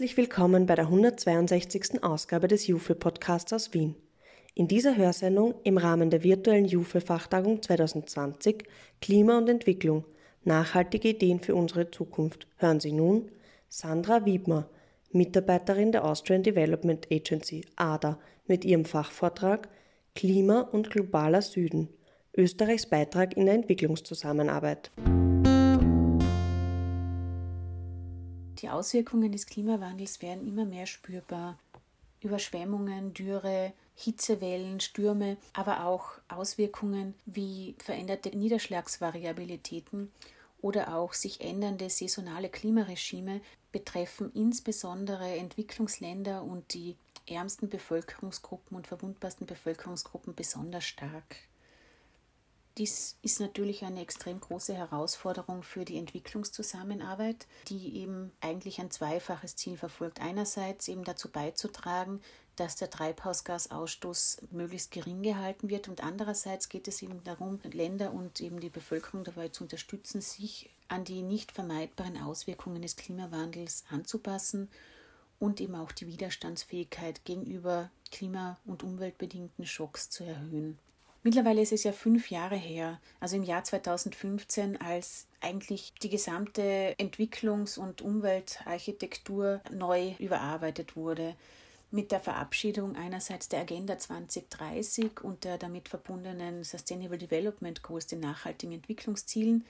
Herzlich willkommen bei der 162. Ausgabe des Jufe Podcasts aus Wien. In dieser Hörsendung im Rahmen der virtuellen Jufe Fachtagung 2020 Klima und Entwicklung nachhaltige Ideen für unsere Zukunft hören Sie nun Sandra Wiedmer, Mitarbeiterin der Austrian Development Agency ADA mit ihrem Fachvortrag Klima und globaler Süden Österreichs Beitrag in der Entwicklungszusammenarbeit. Die Auswirkungen des Klimawandels werden immer mehr spürbar. Überschwemmungen, Dürre, Hitzewellen, Stürme, aber auch Auswirkungen wie veränderte Niederschlagsvariabilitäten oder auch sich ändernde saisonale Klimaregime betreffen insbesondere Entwicklungsländer und die ärmsten Bevölkerungsgruppen und verwundbarsten Bevölkerungsgruppen besonders stark. Dies ist natürlich eine extrem große Herausforderung für die Entwicklungszusammenarbeit, die eben eigentlich ein zweifaches Ziel verfolgt. Einerseits eben dazu beizutragen, dass der Treibhausgasausstoß möglichst gering gehalten wird und andererseits geht es eben darum, Länder und eben die Bevölkerung dabei zu unterstützen, sich an die nicht vermeidbaren Auswirkungen des Klimawandels anzupassen und eben auch die Widerstandsfähigkeit gegenüber klima- und umweltbedingten Schocks zu erhöhen. Mittlerweile ist es ja fünf Jahre her, also im Jahr 2015, als eigentlich die gesamte Entwicklungs- und Umweltarchitektur neu überarbeitet wurde. Mit der Verabschiedung einerseits der Agenda 2030 und der damit verbundenen Sustainable Development Goals, den nachhaltigen Entwicklungszielen,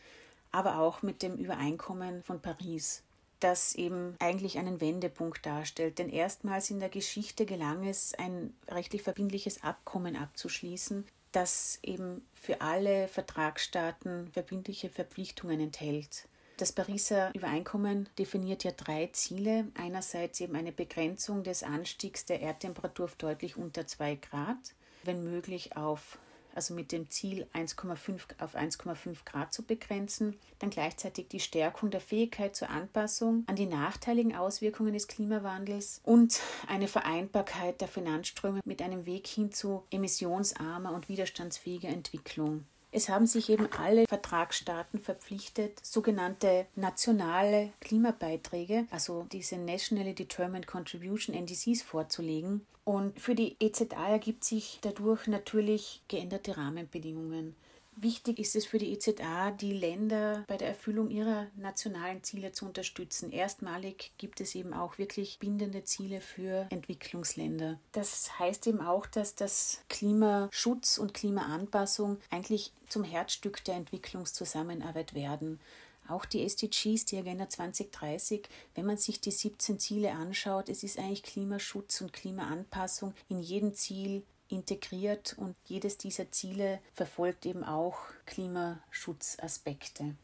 aber auch mit dem Übereinkommen von Paris das eben eigentlich einen Wendepunkt darstellt. Denn erstmals in der Geschichte gelang es, ein rechtlich verbindliches Abkommen abzuschließen, das eben für alle Vertragsstaaten verbindliche Verpflichtungen enthält. Das Pariser Übereinkommen definiert ja drei Ziele. Einerseits eben eine Begrenzung des Anstiegs der Erdtemperatur auf deutlich unter 2 Grad, wenn möglich auf also mit dem Ziel 1,5 auf 1,5 Grad zu begrenzen, dann gleichzeitig die Stärkung der Fähigkeit zur Anpassung an die nachteiligen Auswirkungen des Klimawandels und eine Vereinbarkeit der Finanzströme mit einem Weg hin zu emissionsarmer und widerstandsfähiger Entwicklung. Es haben sich eben alle Vertragsstaaten verpflichtet, sogenannte nationale Klimabeiträge, also diese Nationally Determined Contribution NDCs vorzulegen. Und für die EZA ergibt sich dadurch natürlich geänderte Rahmenbedingungen. Wichtig ist es für die EZA, die Länder bei der Erfüllung ihrer nationalen Ziele zu unterstützen. Erstmalig gibt es eben auch wirklich bindende Ziele für Entwicklungsländer. Das heißt eben auch, dass das Klimaschutz und Klimaanpassung eigentlich zum Herzstück der Entwicklungszusammenarbeit werden. Auch die SDGs, die Agenda 2030, wenn man sich die 17 Ziele anschaut, es ist eigentlich Klimaschutz und Klimaanpassung in jedem Ziel integriert und jedes dieser Ziele verfolgt eben auch Klimaschutzaspekte.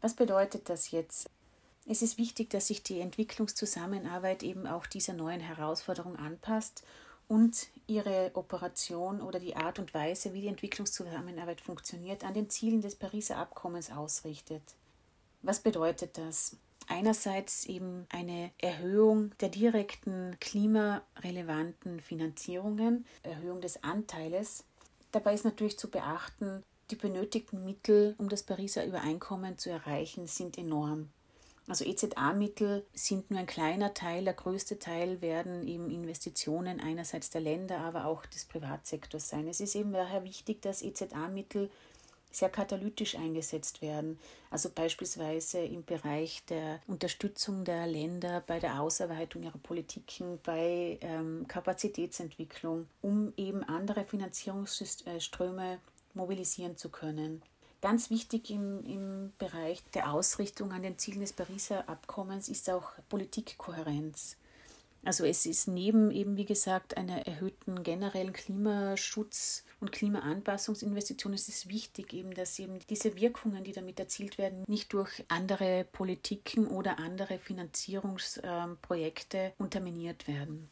Was bedeutet das jetzt? Es ist wichtig, dass sich die Entwicklungszusammenarbeit eben auch dieser neuen Herausforderung anpasst und ihre Operation oder die Art und Weise, wie die Entwicklungszusammenarbeit funktioniert, an den Zielen des Pariser Abkommens ausrichtet. Was bedeutet das? Einerseits eben eine Erhöhung der direkten klimarelevanten Finanzierungen, Erhöhung des Anteiles. Dabei ist natürlich zu beachten, die benötigten Mittel, um das Pariser Übereinkommen zu erreichen, sind enorm. Also EZA-Mittel sind nur ein kleiner Teil, der größte Teil werden eben Investitionen einerseits der Länder, aber auch des Privatsektors sein. Es ist eben daher wichtig, dass EZA-Mittel sehr katalytisch eingesetzt werden. Also beispielsweise im Bereich der Unterstützung der Länder bei der Ausarbeitung ihrer Politiken, bei ähm, Kapazitätsentwicklung, um eben andere Finanzierungsströme mobilisieren zu können. Ganz wichtig im, im Bereich der Ausrichtung an den Zielen des Pariser Abkommens ist auch Politikkohärenz. Also es ist neben eben, wie gesagt, einer erhöhten generellen Klimaschutz- und Klimaanpassungsinvestitionen, es ist wichtig eben, dass eben diese Wirkungen, die damit erzielt werden, nicht durch andere Politiken oder andere Finanzierungsprojekte unterminiert werden.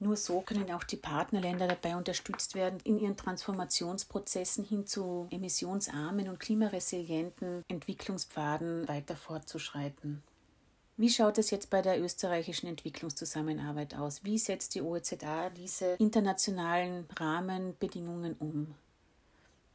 Nur so können auch die Partnerländer dabei unterstützt werden, in ihren Transformationsprozessen hin zu emissionsarmen und klimaresilienten Entwicklungspfaden weiter fortzuschreiten. Wie schaut es jetzt bei der österreichischen Entwicklungszusammenarbeit aus? Wie setzt die OEZA diese internationalen Rahmenbedingungen um?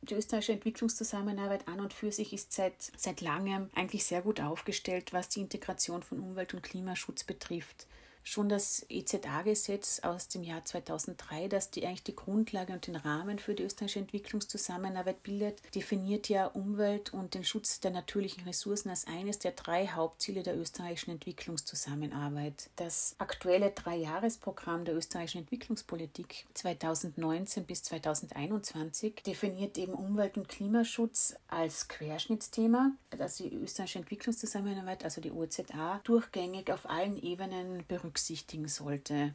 Die österreichische Entwicklungszusammenarbeit an und für sich ist seit, seit langem eigentlich sehr gut aufgestellt, was die Integration von Umwelt- und Klimaschutz betrifft. Schon das EZA-Gesetz aus dem Jahr 2003, das die, eigentlich die Grundlage und den Rahmen für die österreichische Entwicklungszusammenarbeit bildet, definiert ja Umwelt und den Schutz der natürlichen Ressourcen als eines der drei Hauptziele der österreichischen Entwicklungszusammenarbeit. Das aktuelle Dreijahresprogramm der österreichischen Entwicklungspolitik 2019 bis 2021 definiert eben Umwelt- und Klimaschutz als Querschnittsthema, das die österreichische Entwicklungszusammenarbeit, also die OZA, durchgängig auf allen Ebenen berücksichtigen sollte.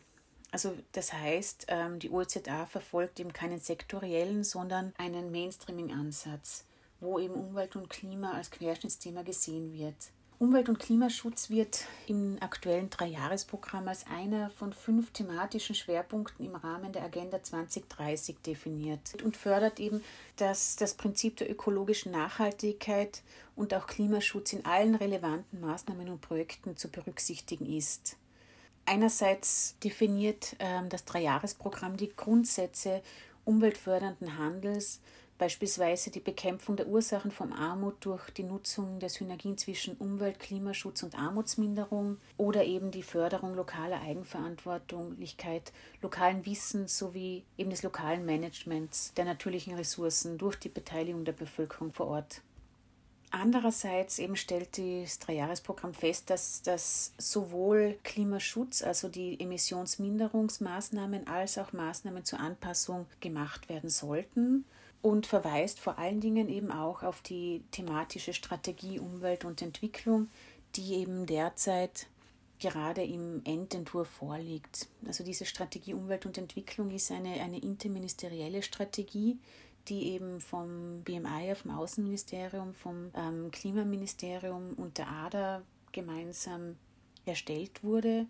Also das heißt, ähm, die OZA verfolgt eben keinen sektoriellen, sondern einen Mainstreaming-Ansatz, wo eben Umwelt und Klima als Querschnittsthema gesehen wird. Umwelt- und Klimaschutz wird im aktuellen Dreijahresprogramm als einer von fünf thematischen Schwerpunkten im Rahmen der Agenda 2030 definiert und fördert eben, dass das Prinzip der ökologischen Nachhaltigkeit und auch Klimaschutz in allen relevanten Maßnahmen und Projekten zu berücksichtigen ist. Einerseits definiert ähm, das Dreijahresprogramm die Grundsätze umweltfördernden Handels, beispielsweise die Bekämpfung der Ursachen von Armut durch die Nutzung der Synergien zwischen Umwelt, Klimaschutz und Armutsminderung oder eben die Förderung lokaler Eigenverantwortlichkeit, lokalen Wissens sowie eben des lokalen Managements der natürlichen Ressourcen durch die Beteiligung der Bevölkerung vor Ort. Andererseits eben stellt das Dreijahresprogramm fest, dass, dass sowohl Klimaschutz, also die Emissionsminderungsmaßnahmen, als auch Maßnahmen zur Anpassung gemacht werden sollten und verweist vor allen Dingen eben auch auf die thematische Strategie Umwelt und Entwicklung, die eben derzeit gerade im Endentwurf vorliegt. Also diese Strategie Umwelt und Entwicklung ist eine, eine interministerielle Strategie, die eben vom BMI, vom Außenministerium, vom ähm, Klimaministerium und der ADA gemeinsam erstellt wurde,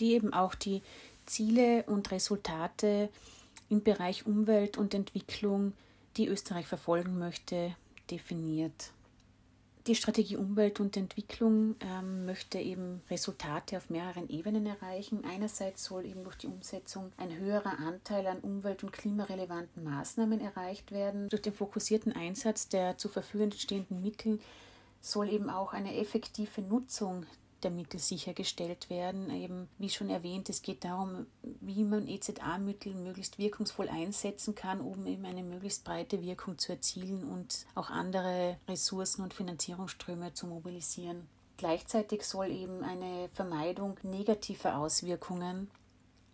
die eben auch die Ziele und Resultate im Bereich Umwelt und Entwicklung die Österreich verfolgen möchte, definiert. Die Strategie Umwelt und Entwicklung ähm, möchte eben Resultate auf mehreren Ebenen erreichen. Einerseits soll eben durch die Umsetzung ein höherer Anteil an umwelt- und klimarelevanten Maßnahmen erreicht werden. Durch den fokussierten Einsatz der zur Verfügung stehenden Mittel soll eben auch eine effektive Nutzung der Mittel sichergestellt werden. Eben, wie schon erwähnt, es geht darum, wie man EZA-Mittel möglichst wirkungsvoll einsetzen kann, um eben eine möglichst breite Wirkung zu erzielen und auch andere Ressourcen und Finanzierungsströme zu mobilisieren. Gleichzeitig soll eben eine Vermeidung negativer Auswirkungen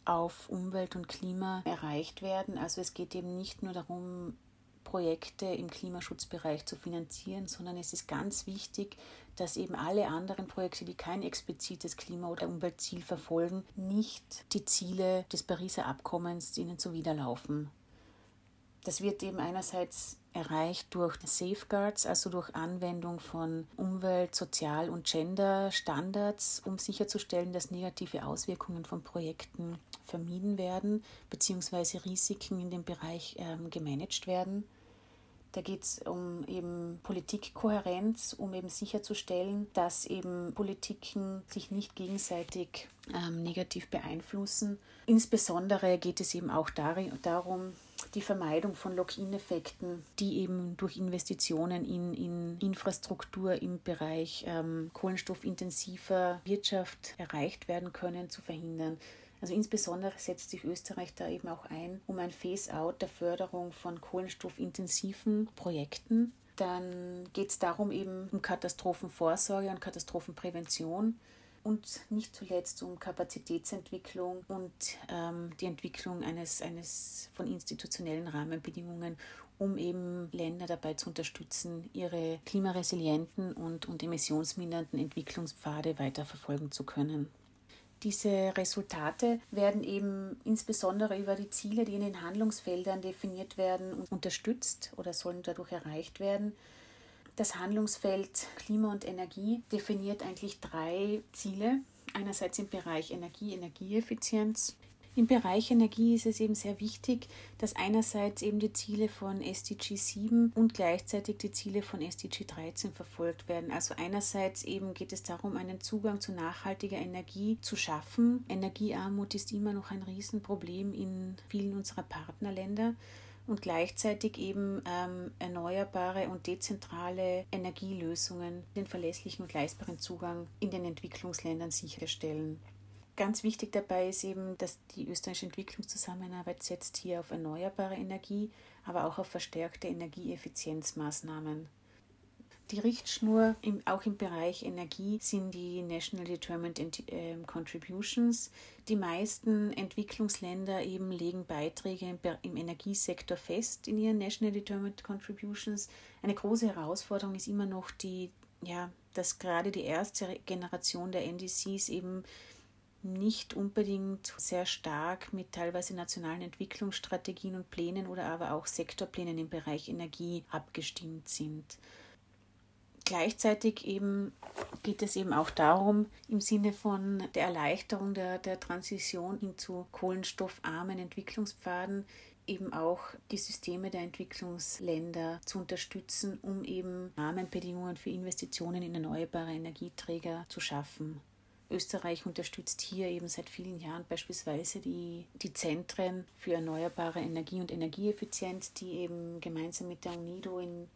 auf Umwelt und Klima erreicht werden. Also es geht eben nicht nur darum, Projekte im Klimaschutzbereich zu finanzieren, sondern es ist ganz wichtig, dass eben alle anderen Projekte, die kein explizites Klima- oder Umweltziel verfolgen, nicht die Ziele des Pariser Abkommens ihnen zuwiderlaufen. Das wird eben einerseits erreicht durch Safeguards, also durch Anwendung von Umwelt-, Sozial- und Gender-Standards, um sicherzustellen, dass negative Auswirkungen von Projekten vermieden werden bzw. Risiken in dem Bereich ähm, gemanagt werden. Da geht es um eben Politikkohärenz, um eben sicherzustellen, dass eben Politiken sich nicht gegenseitig ähm, negativ beeinflussen. Insbesondere geht es eben auch darum, die Vermeidung von Lock-in-Effekten, die eben durch Investitionen in, in Infrastruktur im Bereich ähm, kohlenstoffintensiver Wirtschaft erreicht werden können, zu verhindern. Also insbesondere setzt sich Österreich da eben auch ein, um ein Phase-out der Förderung von kohlenstoffintensiven Projekten. Dann geht es darum eben um Katastrophenvorsorge und Katastrophenprävention und nicht zuletzt um Kapazitätsentwicklung und ähm, die Entwicklung eines, eines von institutionellen Rahmenbedingungen, um eben Länder dabei zu unterstützen, ihre klimaresilienten und, und emissionsmindernden Entwicklungspfade weiterverfolgen zu können. Diese Resultate werden eben insbesondere über die Ziele, die in den Handlungsfeldern definiert werden, unterstützt oder sollen dadurch erreicht werden. Das Handlungsfeld Klima und Energie definiert eigentlich drei Ziele. Einerseits im Bereich Energie, Energieeffizienz, im Bereich Energie ist es eben sehr wichtig, dass einerseits eben die Ziele von SDG 7 und gleichzeitig die Ziele von SDG 13 verfolgt werden. Also einerseits eben geht es darum, einen Zugang zu nachhaltiger Energie zu schaffen. Energiearmut ist immer noch ein Riesenproblem in vielen unserer Partnerländer und gleichzeitig eben ähm, erneuerbare und dezentrale Energielösungen, den verlässlichen und leistbaren Zugang in den Entwicklungsländern sicherstellen. Ganz wichtig dabei ist eben, dass die österreichische Entwicklungszusammenarbeit setzt hier auf erneuerbare Energie, aber auch auf verstärkte Energieeffizienzmaßnahmen. Die Richtschnur im, auch im Bereich Energie sind die National Determined äh, Contributions. Die meisten Entwicklungsländer eben legen Beiträge im, im Energiesektor fest in ihren National Determined Contributions. Eine große Herausforderung ist immer noch die, ja, dass gerade die erste Generation der NDCs eben nicht unbedingt sehr stark mit teilweise nationalen Entwicklungsstrategien und Plänen oder aber auch Sektorplänen im Bereich Energie abgestimmt sind. Gleichzeitig eben geht es eben auch darum, im Sinne von der Erleichterung der, der Transition hin zu kohlenstoffarmen Entwicklungspfaden eben auch die Systeme der Entwicklungsländer zu unterstützen, um eben Rahmenbedingungen für Investitionen in erneuerbare Energieträger zu schaffen. Österreich unterstützt hier eben seit vielen Jahren beispielsweise die, die Zentren für erneuerbare Energie und Energieeffizienz, die eben gemeinsam mit der UNIDO in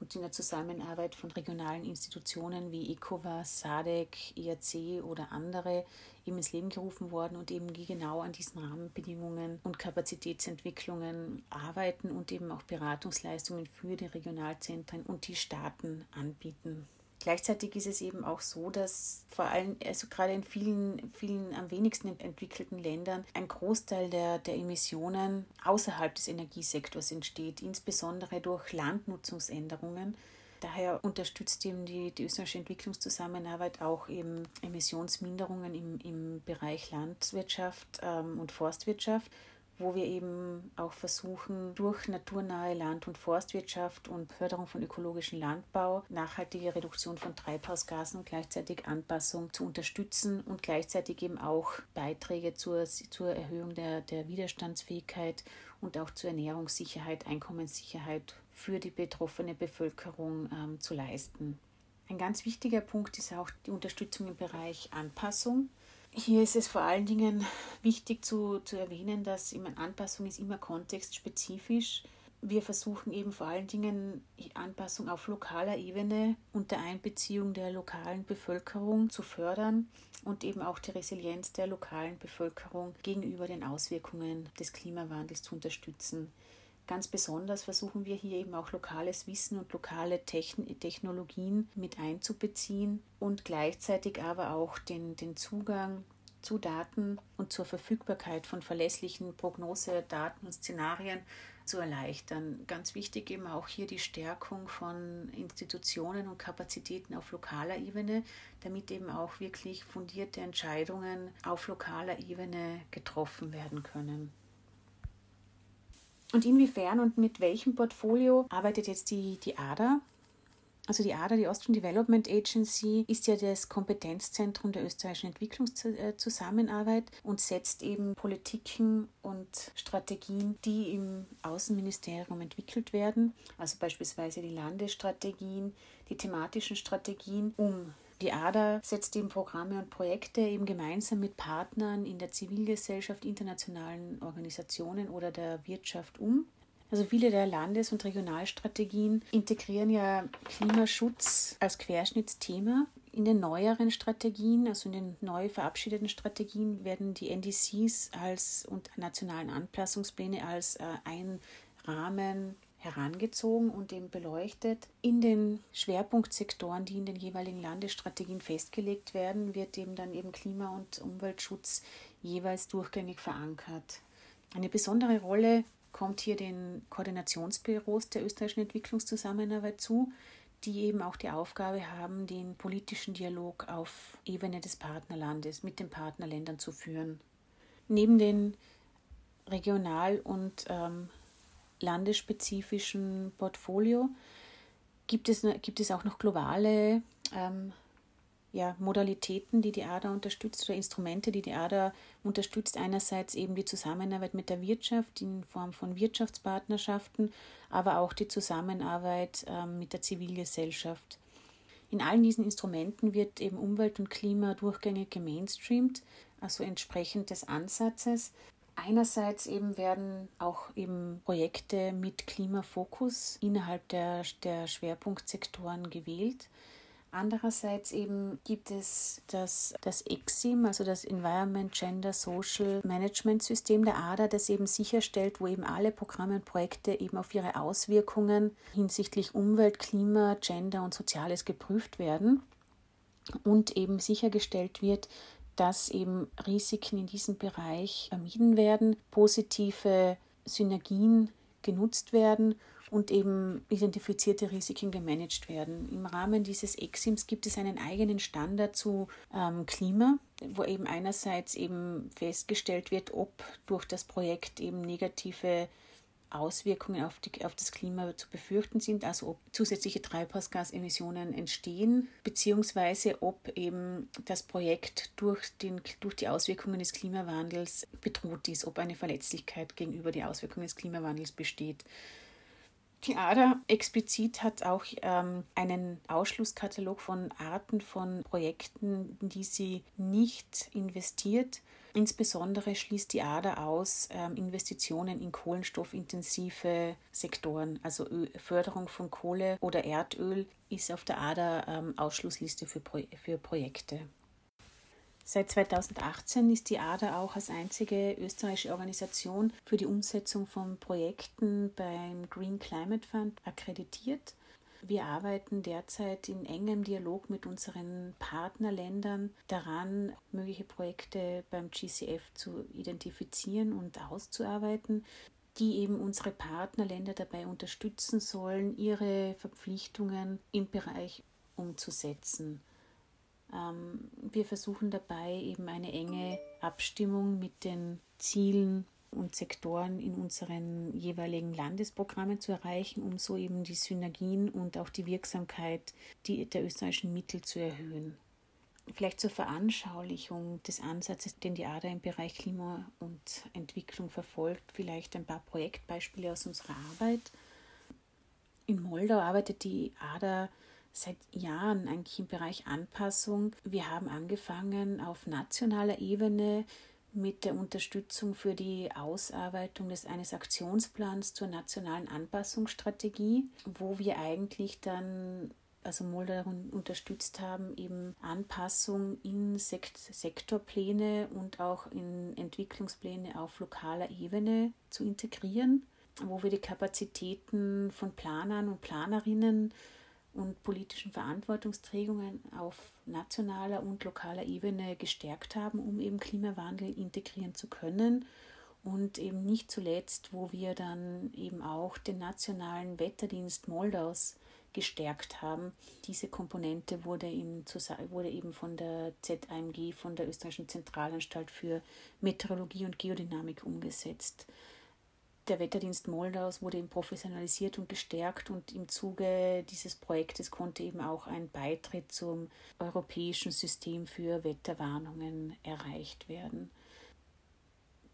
und in der Zusammenarbeit von regionalen Institutionen wie ECOWAS, SADC, ERC oder andere eben ins Leben gerufen worden und eben genau an diesen Rahmenbedingungen und Kapazitätsentwicklungen arbeiten und eben auch Beratungsleistungen für die Regionalzentren und die Staaten anbieten. Gleichzeitig ist es eben auch so, dass vor allem, also gerade in vielen, vielen am wenigsten entwickelten Ländern, ein Großteil der, der Emissionen außerhalb des Energiesektors entsteht, insbesondere durch Landnutzungsänderungen. Daher unterstützt eben die, die österreichische Entwicklungszusammenarbeit auch eben Emissionsminderungen im, im Bereich Landwirtschaft ähm, und Forstwirtschaft wo wir eben auch versuchen, durch naturnahe Land- und Forstwirtschaft und Förderung von ökologischem Landbau nachhaltige Reduktion von Treibhausgasen und gleichzeitig Anpassung zu unterstützen und gleichzeitig eben auch Beiträge zur, zur Erhöhung der, der Widerstandsfähigkeit und auch zur Ernährungssicherheit, Einkommenssicherheit für die betroffene Bevölkerung ähm, zu leisten. Ein ganz wichtiger Punkt ist auch die Unterstützung im Bereich Anpassung. Hier ist es vor allen Dingen wichtig zu, zu erwähnen, dass Anpassung ist immer kontextspezifisch. Wir versuchen eben vor allen Dingen Anpassung auf lokaler Ebene unter Einbeziehung der lokalen Bevölkerung zu fördern und eben auch die Resilienz der lokalen Bevölkerung gegenüber den Auswirkungen des Klimawandels zu unterstützen. Ganz besonders versuchen wir hier eben auch lokales Wissen und lokale Technologien mit einzubeziehen und gleichzeitig aber auch den, den Zugang zu Daten und zur Verfügbarkeit von verlässlichen Prognosedaten und Szenarien zu erleichtern. Ganz wichtig eben auch hier die Stärkung von Institutionen und Kapazitäten auf lokaler Ebene, damit eben auch wirklich fundierte Entscheidungen auf lokaler Ebene getroffen werden können. Und inwiefern und mit welchem Portfolio arbeitet jetzt die, die ADA? Also die ADA, die Austrian Development Agency, ist ja das Kompetenzzentrum der österreichischen Entwicklungszusammenarbeit und setzt eben Politiken und Strategien, die im Außenministerium entwickelt werden, also beispielsweise die Landesstrategien, die thematischen Strategien, um die ADA setzt eben Programme und Projekte eben gemeinsam mit Partnern in der Zivilgesellschaft, internationalen Organisationen oder der Wirtschaft um. Also viele der Landes- und Regionalstrategien integrieren ja Klimaschutz als Querschnittsthema. In den neueren Strategien, also in den neu verabschiedeten Strategien, werden die NDCs als und nationalen Anpassungspläne als äh, ein Rahmen herangezogen und eben beleuchtet. In den Schwerpunktsektoren, die in den jeweiligen Landesstrategien festgelegt werden, wird eben dann eben Klima- und Umweltschutz jeweils durchgängig verankert. Eine besondere Rolle kommt hier den Koordinationsbüros der österreichischen Entwicklungszusammenarbeit zu, die eben auch die Aufgabe haben, den politischen Dialog auf Ebene des Partnerlandes mit den Partnerländern zu führen. Neben den regional- und ähm, landesspezifischen Portfolio gibt es, gibt es auch noch globale ähm, ja, Modalitäten, die die ADA unterstützt oder Instrumente, die die ADA unterstützt. Einerseits eben die Zusammenarbeit mit der Wirtschaft in Form von Wirtschaftspartnerschaften, aber auch die Zusammenarbeit ähm, mit der Zivilgesellschaft. In allen diesen Instrumenten wird eben Umwelt und Klima durchgängig gemainstreamt, also entsprechend des Ansatzes. Einerseits eben werden auch eben Projekte mit Klimafokus innerhalb der, der Schwerpunktsektoren gewählt. Andererseits eben gibt es das, das EXIM, also das Environment Gender Social Management System der ADA, das eben sicherstellt, wo eben alle Programme und Projekte eben auf ihre Auswirkungen hinsichtlich Umwelt, Klima, Gender und Soziales geprüft werden und eben sichergestellt wird, dass eben Risiken in diesem Bereich vermieden werden, positive Synergien genutzt werden und eben identifizierte Risiken gemanagt werden. Im Rahmen dieses EXIMs gibt es einen eigenen Standard zu ähm, Klima, wo eben einerseits eben festgestellt wird, ob durch das Projekt eben negative Auswirkungen auf, die, auf das Klima zu befürchten sind, also ob zusätzliche Treibhausgasemissionen entstehen, beziehungsweise ob eben das Projekt durch, den, durch die Auswirkungen des Klimawandels bedroht ist, ob eine Verletzlichkeit gegenüber den Auswirkungen des Klimawandels besteht. Die ADA explizit hat auch ähm, einen Ausschlusskatalog von Arten von Projekten, in die sie nicht investiert. Insbesondere schließt die ADA aus ähm, Investitionen in kohlenstoffintensive Sektoren, also Förderung von Kohle oder Erdöl ist auf der ADA ähm, Ausschlussliste für, Pro für Projekte. Seit 2018 ist die ADA auch als einzige österreichische Organisation für die Umsetzung von Projekten beim Green Climate Fund akkreditiert. Wir arbeiten derzeit in engem Dialog mit unseren Partnerländern daran, mögliche Projekte beim GCF zu identifizieren und auszuarbeiten, die eben unsere Partnerländer dabei unterstützen sollen, ihre Verpflichtungen im Bereich umzusetzen. Ähm, wir versuchen dabei eben eine enge Abstimmung mit den Zielen und Sektoren in unseren jeweiligen Landesprogrammen zu erreichen, um so eben die Synergien und auch die Wirksamkeit der österreichischen Mittel zu erhöhen. Vielleicht zur Veranschaulichung des Ansatzes, den die ADA im Bereich Klima und Entwicklung verfolgt, vielleicht ein paar Projektbeispiele aus unserer Arbeit. In Moldau arbeitet die ADA seit Jahren eigentlich im Bereich Anpassung. Wir haben angefangen auf nationaler Ebene mit der Unterstützung für die Ausarbeitung des eines Aktionsplans zur nationalen Anpassungsstrategie, wo wir eigentlich dann also Moldau unterstützt haben, eben Anpassung in Sekt Sektorpläne und auch in Entwicklungspläne auf lokaler Ebene zu integrieren, wo wir die Kapazitäten von Planern und Planerinnen und politischen Verantwortungsträgungen auf nationaler und lokaler Ebene gestärkt haben, um eben Klimawandel integrieren zu können. Und eben nicht zuletzt, wo wir dann eben auch den nationalen Wetterdienst Moldaus gestärkt haben. Diese Komponente wurde, im, wurde eben von der ZAMG, von der Österreichischen Zentralanstalt für Meteorologie und Geodynamik umgesetzt der Wetterdienst Moldaus wurde eben professionalisiert und gestärkt und im Zuge dieses Projektes konnte eben auch ein Beitritt zum europäischen System für Wetterwarnungen erreicht werden.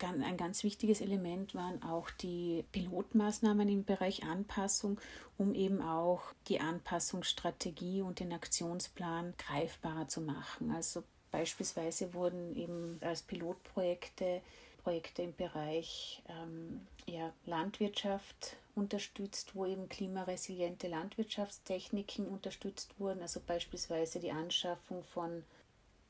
Ein ganz wichtiges Element waren auch die Pilotmaßnahmen im Bereich Anpassung, um eben auch die Anpassungsstrategie und den Aktionsplan greifbarer zu machen. Also beispielsweise wurden eben als Pilotprojekte Projekte im Bereich ähm, ja, Landwirtschaft unterstützt, wo eben klimaresiliente Landwirtschaftstechniken unterstützt wurden, also beispielsweise die Anschaffung von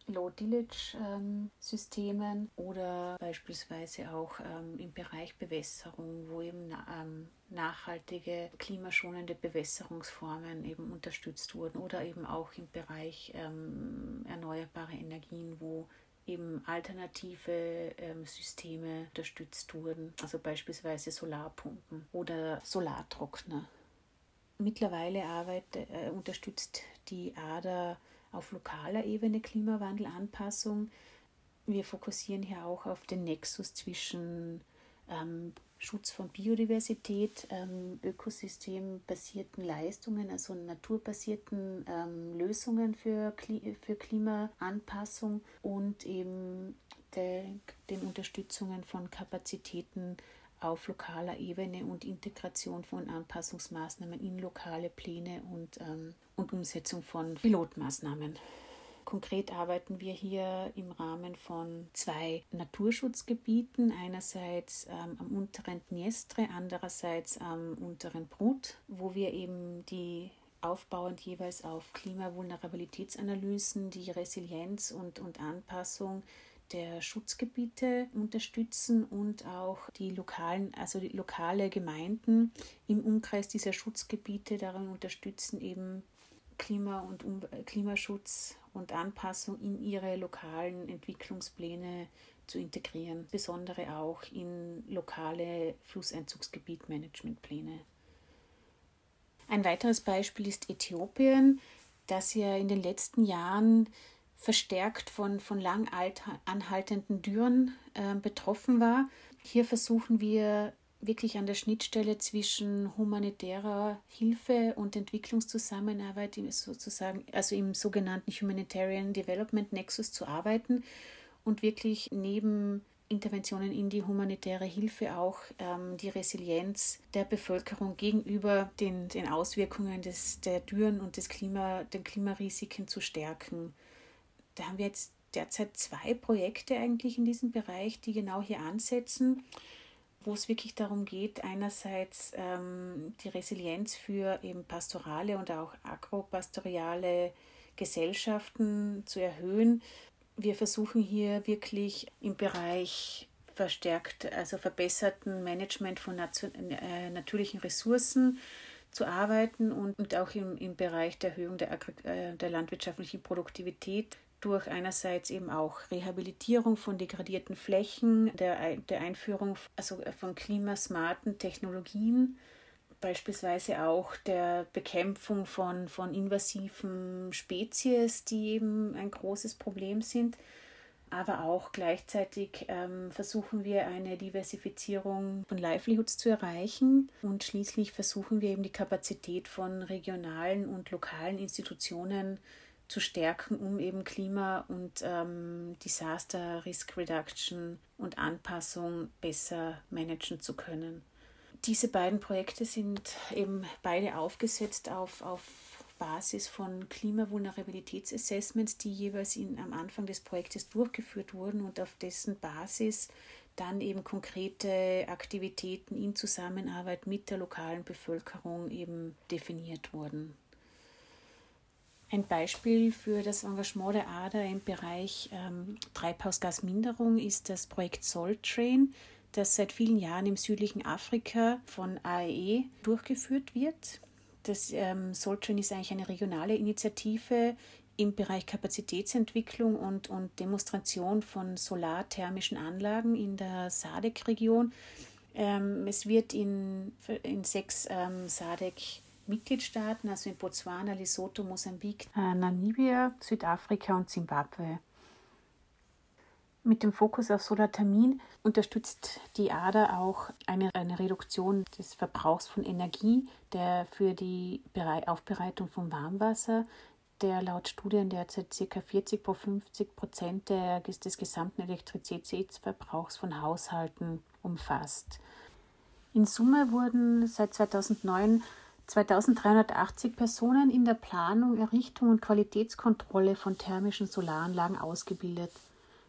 Low-Tillage-Systemen ähm, oder beispielsweise auch ähm, im Bereich Bewässerung, wo eben ähm, nachhaltige, klimaschonende Bewässerungsformen eben unterstützt wurden oder eben auch im Bereich ähm, erneuerbare Energien, wo eben alternative ähm, Systeme unterstützt wurden, also beispielsweise Solarpumpen oder Solartrockner. Mittlerweile arbeitet, äh, unterstützt die ADA auf lokaler Ebene Klimawandelanpassung. Wir fokussieren hier auch auf den Nexus zwischen ähm, Schutz von Biodiversität, ähm, ökosystembasierten Leistungen, also naturbasierten ähm, Lösungen für, Kli für Klimaanpassung und eben de, den Unterstützungen von Kapazitäten auf lokaler Ebene und Integration von Anpassungsmaßnahmen in lokale Pläne und, ähm, und Umsetzung von Pilotmaßnahmen. Konkret arbeiten wir hier im Rahmen von zwei Naturschutzgebieten, einerseits ähm, am unteren Dniestre, andererseits am unteren Brut, wo wir eben die aufbauend jeweils auf Klimavulnerabilitätsanalysen, die Resilienz und, und Anpassung der Schutzgebiete unterstützen und auch die lokalen, also die lokale Gemeinden im Umkreis dieser Schutzgebiete daran unterstützen, eben Klima und um Klimaschutz und Anpassung in ihre lokalen Entwicklungspläne zu integrieren, besondere auch in lokale Flusseinzugsgebietmanagementpläne. Ein weiteres Beispiel ist Äthiopien, das ja in den letzten Jahren verstärkt von, von lang anhaltenden Dürren äh, betroffen war. Hier versuchen wir wirklich an der Schnittstelle zwischen humanitärer Hilfe und Entwicklungszusammenarbeit sozusagen, also im sogenannten Humanitarian Development Nexus zu arbeiten und wirklich neben Interventionen in die humanitäre Hilfe auch ähm, die Resilienz der Bevölkerung gegenüber den, den Auswirkungen des, der Dürren und des Klima, den Klimarisiken zu stärken. Da haben wir jetzt derzeit zwei Projekte eigentlich in diesem Bereich, die genau hier ansetzen wo es wirklich darum geht, einerseits ähm, die Resilienz für eben pastorale und auch agropastoriale Gesellschaften zu erhöhen. Wir versuchen hier wirklich im Bereich verstärkt, also verbesserten Management von äh, natürlichen Ressourcen zu arbeiten und, und auch im, im Bereich der Erhöhung der, äh, der landwirtschaftlichen Produktivität durch einerseits eben auch Rehabilitierung von degradierten Flächen, der, der Einführung also von klimasmarten Technologien, beispielsweise auch der Bekämpfung von, von invasiven Spezies, die eben ein großes Problem sind. Aber auch gleichzeitig ähm, versuchen wir eine Diversifizierung von Livelihoods zu erreichen und schließlich versuchen wir eben die Kapazität von regionalen und lokalen Institutionen zu stärken, um eben Klima- und ähm, Disaster Risk Reduction und Anpassung besser managen zu können. Diese beiden Projekte sind eben beide aufgesetzt auf, auf Basis von Klimavulnerabilitätsassessments, die jeweils in, am Anfang des Projektes durchgeführt wurden und auf dessen Basis dann eben konkrete Aktivitäten in Zusammenarbeit mit der lokalen Bevölkerung eben definiert wurden. Ein Beispiel für das Engagement der ADA im Bereich ähm, Treibhausgasminderung ist das Projekt Salt Train, das seit vielen Jahren im südlichen Afrika von AEE durchgeführt wird. Das ähm, Salt ist eigentlich eine regionale Initiative im Bereich Kapazitätsentwicklung und, und Demonstration von solarthermischen Anlagen in der SADC-Region. Ähm, es wird in, in sechs ähm, SADC Mitgliedstaaten, also in Botswana, Lesotho, Mosambik, äh, Namibia, Südafrika und Zimbabwe. Mit dem Fokus auf Solarthermin unterstützt die ADA auch eine, eine Reduktion des Verbrauchs von Energie, der für die Aufbereitung von Warmwasser, der laut Studien derzeit ca. 40 bis 50 Prozent des gesamten Elektrizitätsverbrauchs von Haushalten umfasst. In Summe wurden seit 2009 2380 Personen in der Planung, Errichtung und Qualitätskontrolle von thermischen Solaranlagen ausgebildet.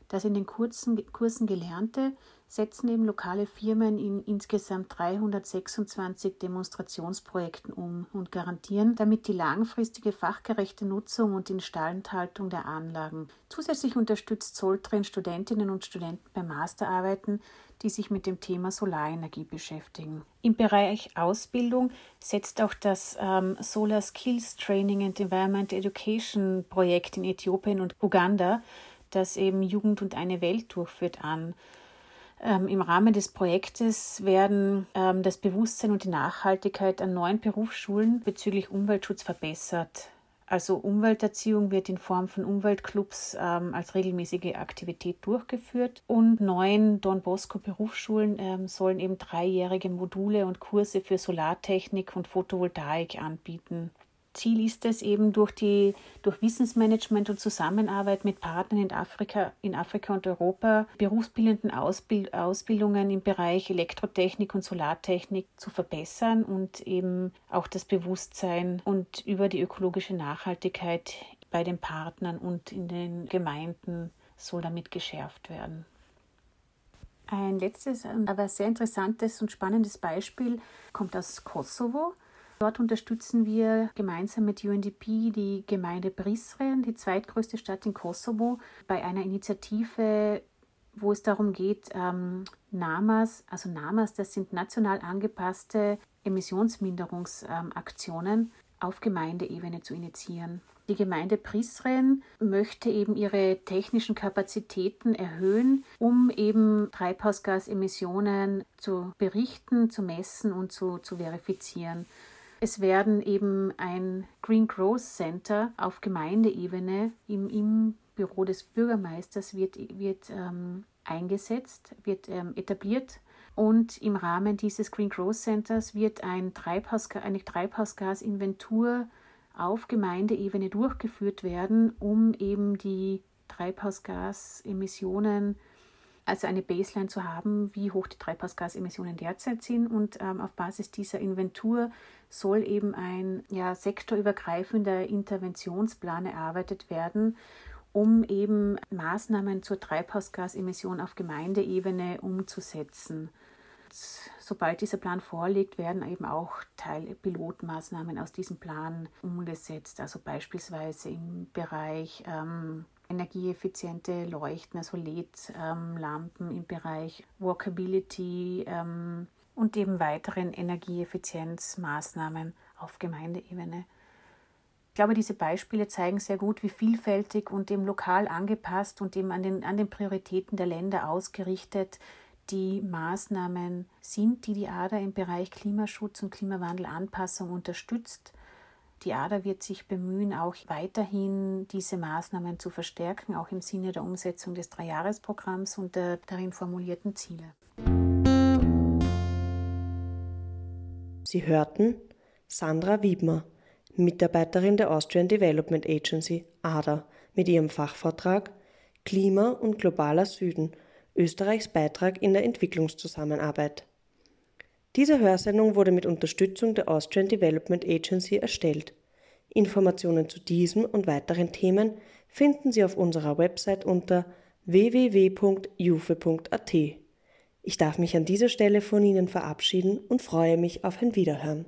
Das in den Kursen, Kursen Gelernte setzen eben lokale Firmen in insgesamt 326 Demonstrationsprojekten um und garantieren damit die langfristige fachgerechte Nutzung und Instandhaltung der Anlagen. Zusätzlich unterstützt Soltren Studentinnen und Studenten bei Masterarbeiten, die sich mit dem Thema Solarenergie beschäftigen. Im Bereich Ausbildung setzt auch das ähm, Solar Skills Training and Environment Education Projekt in Äthiopien und Uganda, das eben Jugend und eine Welt durchführt, an. Ähm, Im Rahmen des Projektes werden ähm, das Bewusstsein und die Nachhaltigkeit an neuen Berufsschulen bezüglich Umweltschutz verbessert. Also Umwelterziehung wird in Form von Umweltclubs ähm, als regelmäßige Aktivität durchgeführt und neun Don Bosco Berufsschulen ähm, sollen eben dreijährige Module und Kurse für Solartechnik und Photovoltaik anbieten. Ziel ist es eben durch die durch Wissensmanagement und Zusammenarbeit mit Partnern in Afrika, in Afrika und Europa berufsbildenden Ausbild, Ausbildungen im Bereich Elektrotechnik und Solartechnik zu verbessern und eben auch das Bewusstsein und über die ökologische Nachhaltigkeit bei den Partnern und in den Gemeinden soll damit geschärft werden. Ein letztes, aber sehr interessantes und spannendes Beispiel kommt aus Kosovo. Dort unterstützen wir gemeinsam mit UNDP die Gemeinde Brisren, die zweitgrößte Stadt in Kosovo, bei einer Initiative, wo es darum geht, ähm, NAMAs, also NAMAs, das sind national angepasste Emissionsminderungsaktionen auf Gemeindeebene zu initiieren. Die Gemeinde Prisren möchte eben ihre technischen Kapazitäten erhöhen, um eben Treibhausgasemissionen zu berichten, zu messen und zu, zu verifizieren. Es werden eben ein Green Growth Center auf Gemeindeebene im, im Büro des Bürgermeisters wird, wird ähm, eingesetzt, wird ähm, etabliert. Und im Rahmen dieses Green Growth Centers wird ein Treibhausga eine Treibhausgasinventur auf Gemeindeebene durchgeführt werden, um eben die Treibhausgasemissionen, also eine Baseline zu haben, wie hoch die Treibhausgasemissionen derzeit sind. Und ähm, auf Basis dieser Inventur soll eben ein ja, sektorübergreifender Interventionsplan erarbeitet werden, um eben Maßnahmen zur Treibhausgasemission auf Gemeindeebene umzusetzen sobald dieser Plan vorliegt, werden eben auch Teilpilotmaßnahmen aus diesem Plan umgesetzt. Also beispielsweise im Bereich ähm, energieeffiziente Leuchten, also LED-Lampen ähm, im Bereich Walkability ähm, und eben weiteren Energieeffizienzmaßnahmen auf Gemeindeebene. Ich glaube, diese Beispiele zeigen sehr gut, wie vielfältig und eben lokal angepasst und eben an den, an den Prioritäten der Länder ausgerichtet die Maßnahmen sind, die die ADA im Bereich Klimaschutz und Klimawandelanpassung unterstützt. Die ADA wird sich bemühen, auch weiterhin diese Maßnahmen zu verstärken, auch im Sinne der Umsetzung des Dreijahresprogramms und der darin formulierten Ziele. Sie hörten Sandra Wiedmer, Mitarbeiterin der Austrian Development Agency ADA, mit ihrem Fachvortrag Klima und globaler Süden – Österreichs Beitrag in der Entwicklungszusammenarbeit. Diese Hörsendung wurde mit Unterstützung der Austrian Development Agency erstellt. Informationen zu diesem und weiteren Themen finden Sie auf unserer Website unter www.jufe.at. Ich darf mich an dieser Stelle von Ihnen verabschieden und freue mich auf ein Wiederhören.